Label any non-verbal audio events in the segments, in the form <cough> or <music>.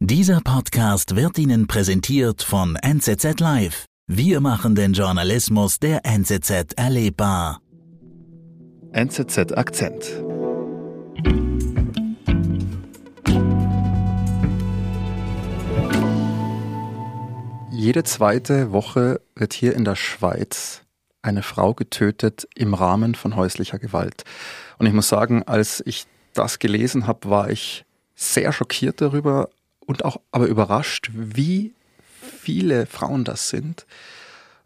Dieser Podcast wird Ihnen präsentiert von NZZ Live. Wir machen den Journalismus der NZZ erlebbar. NZZ Akzent. Jede zweite Woche wird hier in der Schweiz eine Frau getötet im Rahmen von häuslicher Gewalt. Und ich muss sagen, als ich das gelesen habe, war ich sehr schockiert darüber, und auch aber überrascht, wie viele Frauen das sind.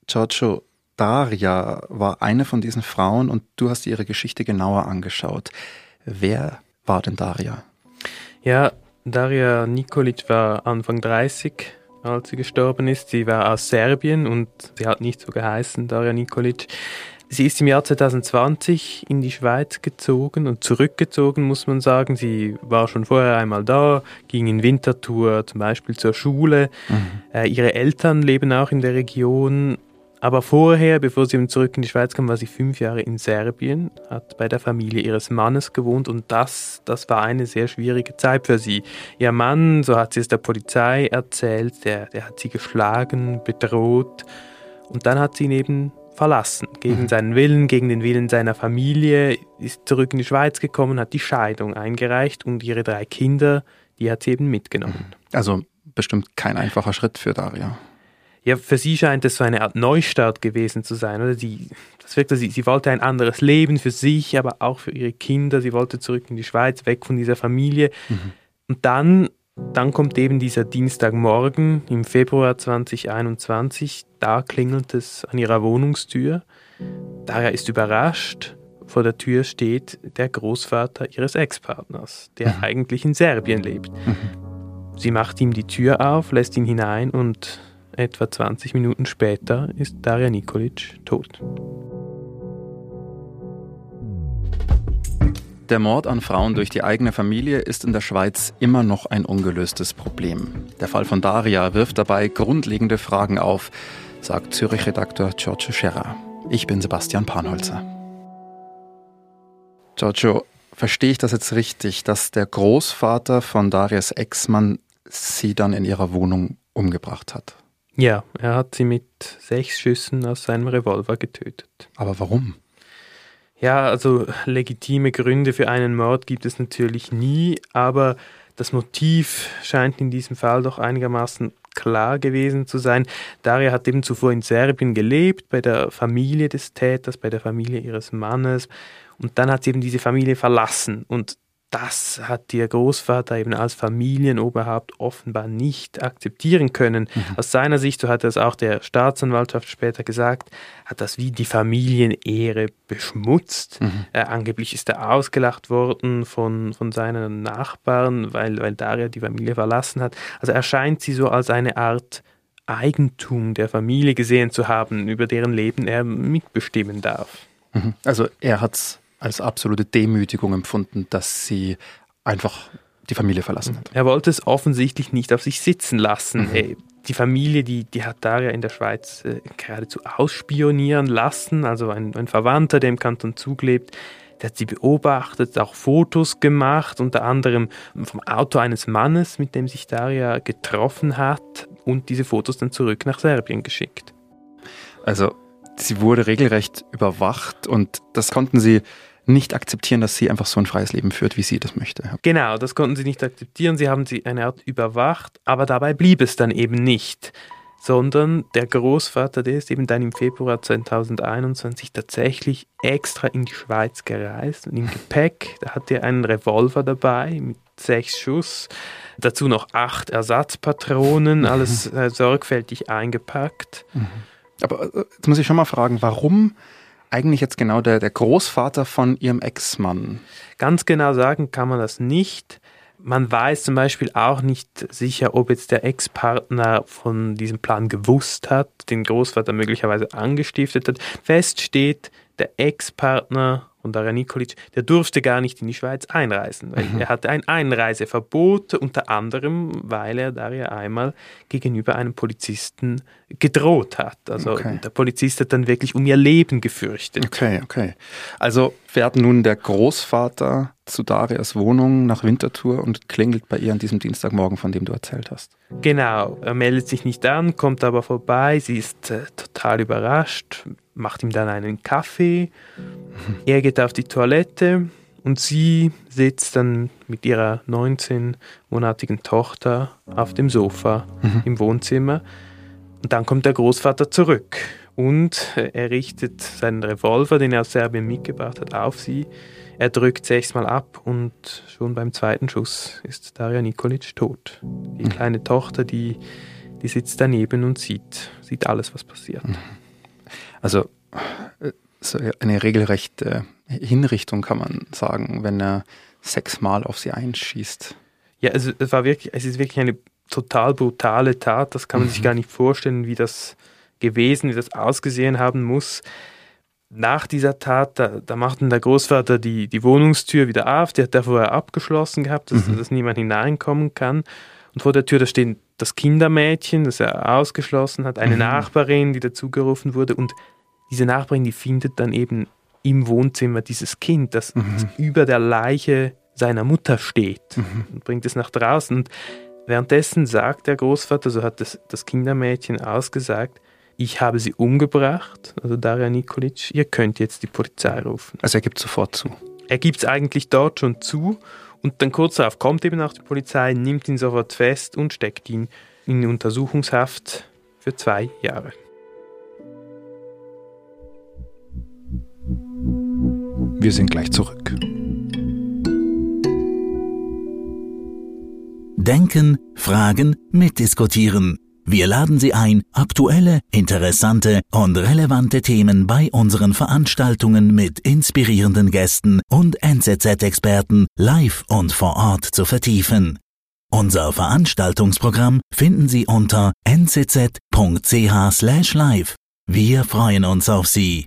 Giorgio Daria war eine von diesen Frauen und du hast ihre Geschichte genauer angeschaut. Wer war denn Daria? Ja, Daria Nikolic war Anfang 30, als sie gestorben ist. Sie war aus Serbien und sie hat nicht so geheißen, Daria Nikolic. Sie ist im Jahr 2020 in die Schweiz gezogen und zurückgezogen, muss man sagen. Sie war schon vorher einmal da, ging in Wintertour zum Beispiel zur Schule. Mhm. Äh, ihre Eltern leben auch in der Region. Aber vorher, bevor sie zurück in die Schweiz kam, war sie fünf Jahre in Serbien, hat bei der Familie ihres Mannes gewohnt und das, das war eine sehr schwierige Zeit für sie. Ihr Mann, so hat sie es der Polizei erzählt, der, der hat sie geschlagen, bedroht und dann hat sie ihn eben verlassen. Gegen mhm. seinen Willen, gegen den Willen seiner Familie, ist zurück in die Schweiz gekommen, hat die Scheidung eingereicht und ihre drei Kinder, die hat sie eben mitgenommen. Mhm. Also bestimmt kein einfacher Schritt für Daria. Ja, für sie scheint es so eine Art Neustart gewesen zu sein, oder? Sie, das wirkte, sie, sie wollte ein anderes Leben für sich, aber auch für ihre Kinder. Sie wollte zurück in die Schweiz, weg von dieser Familie. Mhm. Und dann dann kommt eben dieser Dienstagmorgen im Februar 2021. Da klingelt es an ihrer Wohnungstür. Daher ist überrascht. Vor der Tür steht der Großvater ihres Ex-Partners, der mhm. eigentlich in Serbien lebt. Mhm. Sie macht ihm die Tür auf, lässt ihn hinein und etwa 20 Minuten später ist Daria Nikolic tot. Der Mord an Frauen durch die eigene Familie ist in der Schweiz immer noch ein ungelöstes Problem. Der Fall von Daria wirft dabei grundlegende Fragen auf, sagt Zürich-Redakteur Giorgio Scherrer. Ich bin Sebastian Panholzer. Giorgio, verstehe ich das jetzt richtig, dass der Großvater von Darias Ex-Mann sie dann in ihrer Wohnung umgebracht hat? Ja, er hat sie mit sechs Schüssen aus seinem Revolver getötet. Aber warum? Ja, also legitime Gründe für einen Mord gibt es natürlich nie, aber das Motiv scheint in diesem Fall doch einigermaßen klar gewesen zu sein. Daria hat eben zuvor in Serbien gelebt, bei der Familie des Täters, bei der Familie ihres Mannes. Und dann hat sie eben diese Familie verlassen. Und das hat ihr Großvater eben als Familienoberhaupt offenbar nicht akzeptieren können. Mhm. Aus seiner Sicht, so hat er es auch der Staatsanwaltschaft später gesagt, hat das wie die Familienehre beschmutzt. Mhm. Äh, angeblich ist er ausgelacht worden von, von seinen Nachbarn, weil, weil Daria die Familie verlassen hat. Also erscheint sie so als eine Art Eigentum der Familie gesehen zu haben, über deren Leben er mitbestimmen darf. Mhm. Also er hat es als absolute Demütigung empfunden, dass sie einfach die Familie verlassen hat. Er wollte es offensichtlich nicht auf sich sitzen lassen. Mhm. Die Familie, die, die hat Daria in der Schweiz äh, geradezu ausspionieren lassen. Also ein, ein Verwandter, der im Kanton Zug lebt, der hat sie beobachtet, auch Fotos gemacht, unter anderem vom Auto eines Mannes, mit dem sich Daria getroffen hat und diese Fotos dann zurück nach Serbien geschickt. Also sie wurde regelrecht überwacht und das konnten sie nicht akzeptieren, dass sie einfach so ein freies Leben führt, wie sie das möchte. Genau, das konnten sie nicht akzeptieren. Sie haben sie eine Art überwacht, aber dabei blieb es dann eben nicht. Sondern der Großvater, der ist eben dann im Februar 2021 tatsächlich extra in die Schweiz gereist und im Gepäck, da hat er einen Revolver dabei mit sechs Schuss, dazu noch acht Ersatzpatronen, alles äh, sorgfältig eingepackt. Mhm. Aber äh, jetzt muss ich schon mal fragen, warum eigentlich jetzt genau der, der Großvater von ihrem Ex-Mann? Ganz genau sagen kann man das nicht. Man weiß zum Beispiel auch nicht sicher, ob jetzt der Ex-Partner von diesem Plan gewusst hat, den Großvater möglicherweise angestiftet hat. Fest steht, der Ex-Partner und Daria Nikolic, der durfte gar nicht in die Schweiz einreisen, mhm. er hatte ein Einreiseverbot, unter anderem, weil er Daria einmal gegenüber einem Polizisten gedroht hat. Also okay. der Polizist hat dann wirklich um ihr Leben gefürchtet. Okay, okay. Also fährt nun der Großvater zu Darias Wohnung nach Winterthur und klingelt bei ihr an diesem Dienstagmorgen, von dem du erzählt hast. Genau, er meldet sich nicht an, kommt aber vorbei, sie ist äh, total überrascht, macht ihm dann einen Kaffee, er geht auf die Toilette und sie sitzt dann mit ihrer 19-monatigen Tochter auf dem Sofa mhm. im Wohnzimmer. Und dann kommt der Großvater zurück und er richtet seinen Revolver, den er aus Serbien mitgebracht hat, auf sie. Er drückt sechsmal ab und schon beim zweiten Schuss ist Daria Nikolic tot. Die mhm. kleine Tochter, die, die sitzt daneben und sieht, sieht alles, was passiert. Mhm. Also so eine regelrechte Hinrichtung kann man sagen, wenn er sechsmal auf sie einschießt. Ja, also es war wirklich, es ist wirklich eine total brutale Tat. Das kann man mhm. sich gar nicht vorstellen, wie das gewesen, wie das ausgesehen haben muss. Nach dieser Tat, da, da macht dann der Großvater die, die Wohnungstür wieder auf, die hat er vorher abgeschlossen gehabt, dass, mhm. dass niemand hineinkommen kann. Und vor der Tür, da steht das Kindermädchen, das er ausgeschlossen hat, eine mhm. Nachbarin, die dazugerufen wurde und diese Nachbarin, die findet dann eben im Wohnzimmer dieses Kind, das, mhm. das über der Leiche seiner Mutter steht mhm. und bringt es nach draußen. Und währenddessen sagt der Großvater, so hat das, das Kindermädchen ausgesagt, ich habe sie umgebracht, also Daria Nikolic, ihr könnt jetzt die Polizei rufen. Also er gibt sofort zu. Er gibt es eigentlich dort schon zu und dann kurz darauf kommt eben auch die Polizei, nimmt ihn sofort fest und steckt ihn in Untersuchungshaft für zwei Jahre. Wir sind gleich zurück. Denken, fragen, mitdiskutieren. Wir laden Sie ein, aktuelle, interessante und relevante Themen bei unseren Veranstaltungen mit inspirierenden Gästen und NZZ-Experten live und vor Ort zu vertiefen. Unser Veranstaltungsprogramm finden Sie unter nzz.ch/live. Wir freuen uns auf Sie.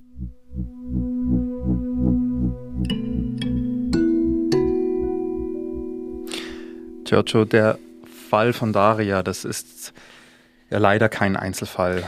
Giorgio, der Fall von Daria, das ist ja leider kein Einzelfall.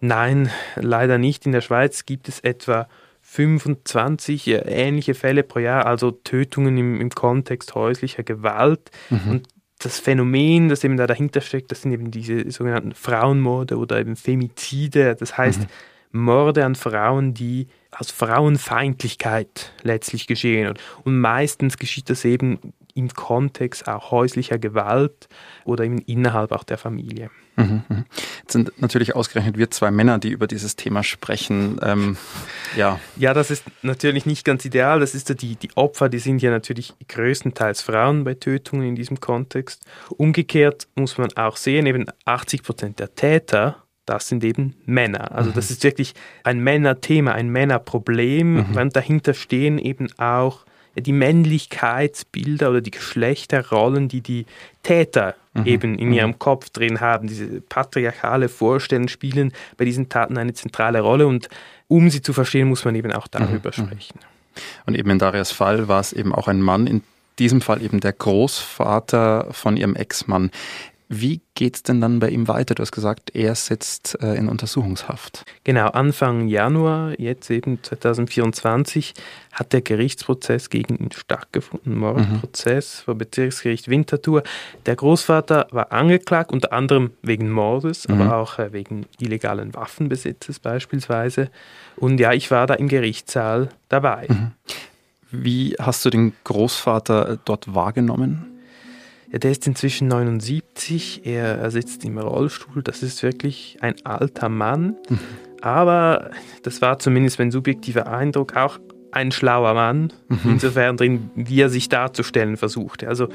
Nein, leider nicht. In der Schweiz gibt es etwa 25 ähnliche Fälle pro Jahr, also Tötungen im, im Kontext häuslicher Gewalt. Mhm. Und das Phänomen, das eben da dahinter steckt, das sind eben diese sogenannten Frauenmorde oder eben Femizide. Das heißt, mhm. Morde an Frauen, die aus Frauenfeindlichkeit letztlich geschehen. Und meistens geschieht das eben im Kontext auch häuslicher Gewalt oder innerhalb auch der Familie. Mhm, mhm. Jetzt sind natürlich ausgerechnet wir zwei Männer, die über dieses Thema sprechen. Ähm, ja. ja, das ist natürlich nicht ganz ideal. Das ist ja die, die Opfer, die sind ja natürlich größtenteils Frauen bei Tötungen in diesem Kontext. Umgekehrt muss man auch sehen, eben 80 Prozent der Täter das sind eben Männer. Also mhm. das ist wirklich ein Männerthema, ein Männerproblem, mhm. und dahinter stehen eben auch die Männlichkeitsbilder oder die Geschlechterrollen, die die Täter mhm. eben in mhm. ihrem Kopf drin haben. Diese patriarchale Vorstellungen spielen bei diesen Taten eine zentrale Rolle und um sie zu verstehen, muss man eben auch darüber mhm. sprechen. Und eben in Darias Fall war es eben auch ein Mann, in diesem Fall eben der Großvater von ihrem Ex-Mann. Wie geht es denn dann bei ihm weiter? Du hast gesagt, er sitzt äh, in Untersuchungshaft. Genau, Anfang Januar, jetzt eben 2024, hat der Gerichtsprozess gegen ihn stattgefunden, Mordprozess mhm. vor Bezirksgericht Winterthur. Der Großvater war angeklagt, unter anderem wegen Mordes, mhm. aber auch äh, wegen illegalen Waffenbesitzes beispielsweise. Und ja, ich war da im Gerichtssaal dabei. Mhm. Wie hast du den Großvater äh, dort wahrgenommen? Ja, der ist inzwischen 79, er, sitzt im Rollstuhl, das ist wirklich ein alter Mann. Mhm. Aber das war zumindest mein subjektiver Eindruck auch ein schlauer Mann, mhm. insofern drin, wie er sich darzustellen versuchte. Also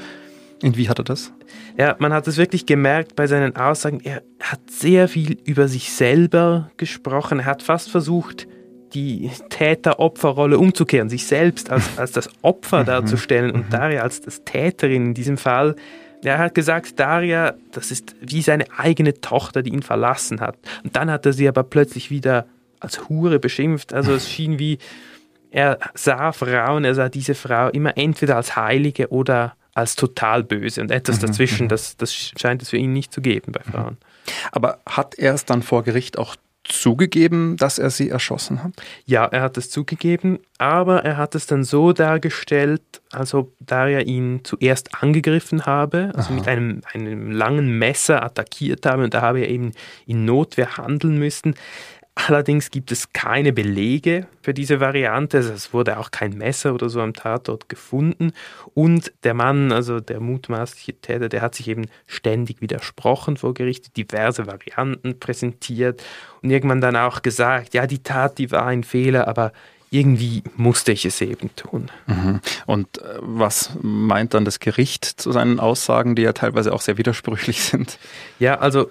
und wie hat er das? Ja, man hat es wirklich gemerkt bei seinen Aussagen. Er hat sehr viel über sich selber gesprochen. Er hat fast versucht, die Täter-Opfer-Rolle umzukehren, sich selbst als, als das Opfer mhm. darzustellen und mhm. Daria als das Täterin in diesem Fall. Er hat gesagt, Daria, das ist wie seine eigene Tochter, die ihn verlassen hat. Und dann hat er sie aber plötzlich wieder als Hure beschimpft. Also es schien wie, er sah Frauen, er sah diese Frau immer entweder als Heilige oder als total böse und etwas mhm, dazwischen, das, das scheint es für ihn nicht zu geben bei Frauen. Aber hat er es dann vor Gericht auch zugegeben, dass er sie erschossen hat? Ja, er hat es zugegeben, aber er hat es dann so dargestellt, als ob Daria ihn zuerst angegriffen habe, also Aha. mit einem, einem langen Messer attackiert habe und da habe er eben in Notwehr handeln müssen. Allerdings gibt es keine Belege für diese Variante. Also es wurde auch kein Messer oder so am Tatort gefunden. Und der Mann, also der mutmaßliche Täter, der hat sich eben ständig widersprochen vor Gericht, diverse Varianten präsentiert und irgendwann dann auch gesagt, ja, die Tat, die war ein Fehler, aber irgendwie musste ich es eben tun. Mhm. Und äh, was meint dann das Gericht zu seinen Aussagen, die ja teilweise auch sehr widersprüchlich <laughs> sind? Ja, also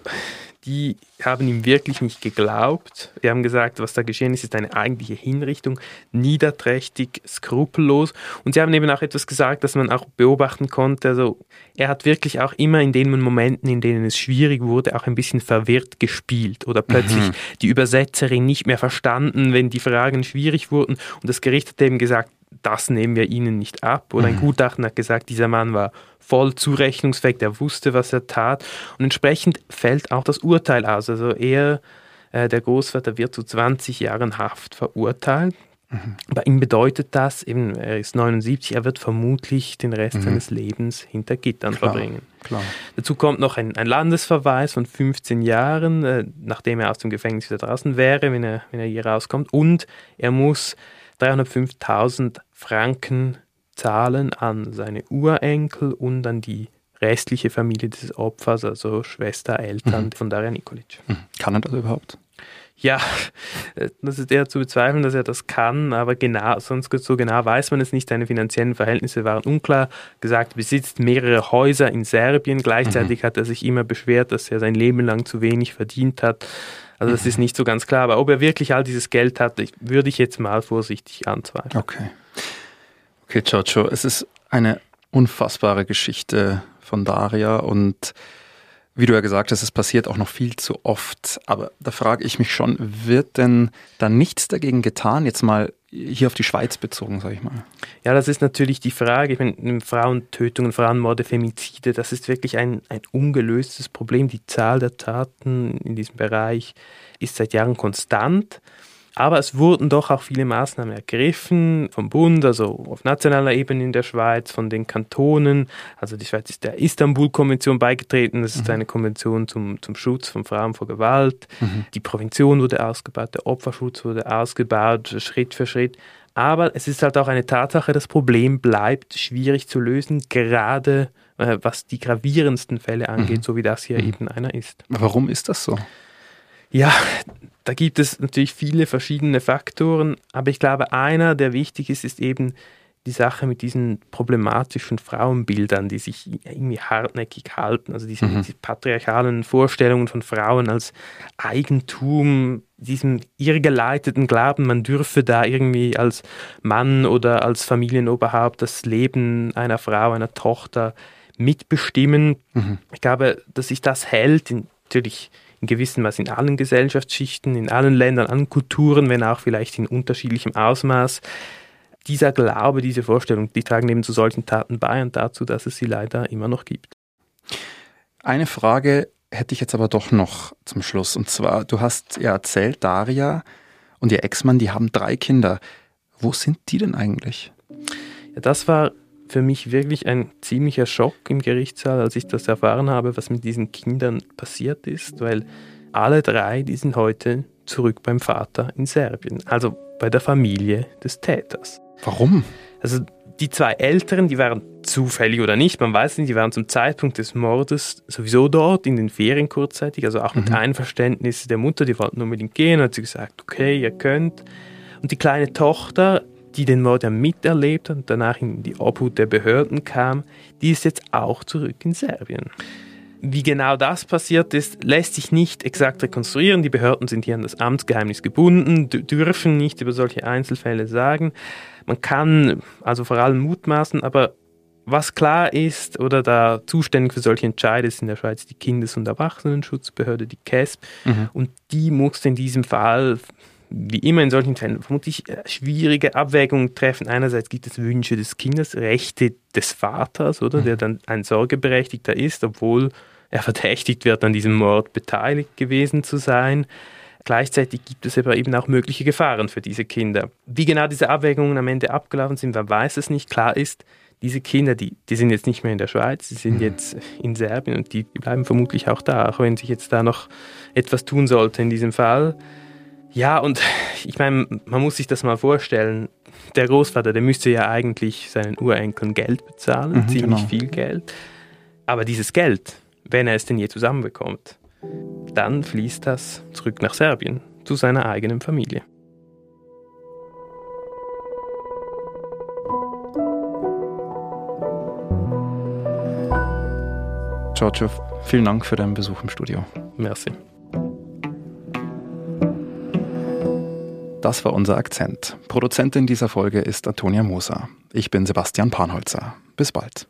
die haben ihm wirklich nicht geglaubt. Die haben gesagt, was da geschehen ist, ist eine eigentliche Hinrichtung, niederträchtig, skrupellos. Und sie haben eben auch etwas gesagt, das man auch beobachten konnte. Also er hat wirklich auch immer in den Momenten, in denen es schwierig wurde, auch ein bisschen verwirrt gespielt oder plötzlich mhm. die Übersetzerin nicht mehr verstanden, wenn die Fragen schwierig wurden. Und das Gericht hat eben gesagt, das nehmen wir ihnen nicht ab. Oder ein mhm. Gutachten hat gesagt, dieser Mann war voll zurechnungsfähig, der wusste, was er tat. Und entsprechend fällt auch das Urteil aus. Also er, äh, der Großvater, wird zu 20 Jahren Haft verurteilt. Mhm. Bei ihm bedeutet das, eben, er ist 79, er wird vermutlich den Rest mhm. seines Lebens hinter Gittern klar, verbringen. Klar. Dazu kommt noch ein, ein, Landesverweis von 15 Jahren, äh, nachdem er aus dem Gefängnis wieder draußen wäre, wenn er, wenn er hier rauskommt. Und er muss 305.000 Franken zahlen an seine Urenkel und an die restliche Familie des Opfers, also Schwester, Eltern mhm. von Daria Nikolic. Mhm. Kann er das überhaupt? Ja, das ist eher zu bezweifeln, dass er das kann, aber genau, sonst so genau weiß man es nicht. Seine finanziellen Verhältnisse waren unklar. Gesagt, besitzt mehrere Häuser in Serbien. Gleichzeitig mhm. hat er sich immer beschwert, dass er sein Leben lang zu wenig verdient hat. Also das ist nicht so ganz klar. Aber ob er wirklich all dieses Geld hat, würde ich jetzt mal vorsichtig anzweifeln. Okay. Okay, Giorgio, es ist eine unfassbare Geschichte von Daria und wie du ja gesagt hast, es passiert auch noch viel zu oft. Aber da frage ich mich schon, wird denn da nichts dagegen getan? Jetzt mal hier auf die Schweiz bezogen, sage ich mal. Ja, das ist natürlich die Frage. Ich meine, Frauentötungen, Frauenmorde, Femizide, das ist wirklich ein, ein ungelöstes Problem. Die Zahl der Taten in diesem Bereich ist seit Jahren konstant. Aber es wurden doch auch viele Maßnahmen ergriffen vom Bund, also auf nationaler Ebene in der Schweiz, von den Kantonen. Also die Schweiz ist der Istanbul-Konvention beigetreten. Das ist mhm. eine Konvention zum, zum Schutz von Frauen vor Gewalt. Mhm. Die Prävention wurde ausgebaut, der Opferschutz wurde ausgebaut, Schritt für Schritt. Aber es ist halt auch eine Tatsache, das Problem bleibt schwierig zu lösen, gerade äh, was die gravierendsten Fälle angeht, mhm. so wie das hier mhm. eben einer ist. Warum ist das so? Ja, da gibt es natürlich viele verschiedene Faktoren, aber ich glaube, einer, der wichtig ist, ist eben die Sache mit diesen problematischen Frauenbildern, die sich irgendwie hartnäckig halten, also diese, mhm. diese patriarchalen Vorstellungen von Frauen als Eigentum, diesem irrgeleiteten Glauben, man dürfe da irgendwie als Mann oder als Familienoberhaupt das Leben einer Frau, einer Tochter mitbestimmen. Mhm. Ich glaube, dass sich das hält, natürlich in gewissem Maß in allen Gesellschaftsschichten, in allen Ländern, allen Kulturen, wenn auch vielleicht in unterschiedlichem Ausmaß. Dieser Glaube, diese Vorstellung, die tragen eben zu solchen Taten bei und dazu, dass es sie leider immer noch gibt. Eine Frage hätte ich jetzt aber doch noch zum Schluss. Und zwar, du hast ja erzählt, Daria und ihr Ex-Mann, die haben drei Kinder. Wo sind die denn eigentlich? Ja, das war für mich wirklich ein ziemlicher Schock im Gerichtssaal, als ich das erfahren habe, was mit diesen Kindern passiert ist, weil alle drei, die sind heute zurück beim Vater in Serbien, also bei der Familie des Täters. Warum? Also die zwei Älteren, die waren zufällig oder nicht, man weiß nicht, die waren zum Zeitpunkt des Mordes sowieso dort in den Ferien kurzzeitig, also auch mit mhm. Einverständnis der Mutter, die wollten unbedingt gehen, hat sie gesagt, okay, ihr könnt. Und die kleine Tochter die den Mord ja miterlebt und danach in die Obhut der Behörden kam, die ist jetzt auch zurück in Serbien. Wie genau das passiert ist, lässt sich nicht exakt rekonstruieren. Die Behörden sind hier an das Amtsgeheimnis gebunden, dürfen nicht über solche Einzelfälle sagen. Man kann also vor allem mutmaßen, aber was klar ist oder da zuständig für solche Entscheide ist in der Schweiz die Kindes- und Erwachsenenschutzbehörde, die KESB. Mhm. Und die muss in diesem Fall wie immer in solchen Fällen vermutlich äh, schwierige Abwägungen treffen. Einerseits gibt es Wünsche des Kindes, Rechte des Vaters, oder, der dann ein Sorgeberechtigter ist, obwohl er verdächtigt wird, an diesem Mord beteiligt gewesen zu sein. Gleichzeitig gibt es aber eben auch mögliche Gefahren für diese Kinder. Wie genau diese Abwägungen am Ende abgelaufen sind, wer weiß es nicht. Klar ist, diese Kinder, die, die sind jetzt nicht mehr in der Schweiz, die sind mhm. jetzt in Serbien und die, die bleiben vermutlich auch da, auch wenn sich jetzt da noch etwas tun sollte in diesem Fall. Ja, und ich meine, man muss sich das mal vorstellen. Der Großvater, der müsste ja eigentlich seinen Urenkeln Geld bezahlen, mhm, ziemlich genau. viel Geld. Aber dieses Geld, wenn er es denn je zusammenbekommt, dann fließt das zurück nach Serbien, zu seiner eigenen Familie. Giorgio, vielen Dank für deinen Besuch im Studio. Merci. Das war unser Akzent. Produzentin dieser Folge ist Antonia Moser. Ich bin Sebastian Panholzer. Bis bald.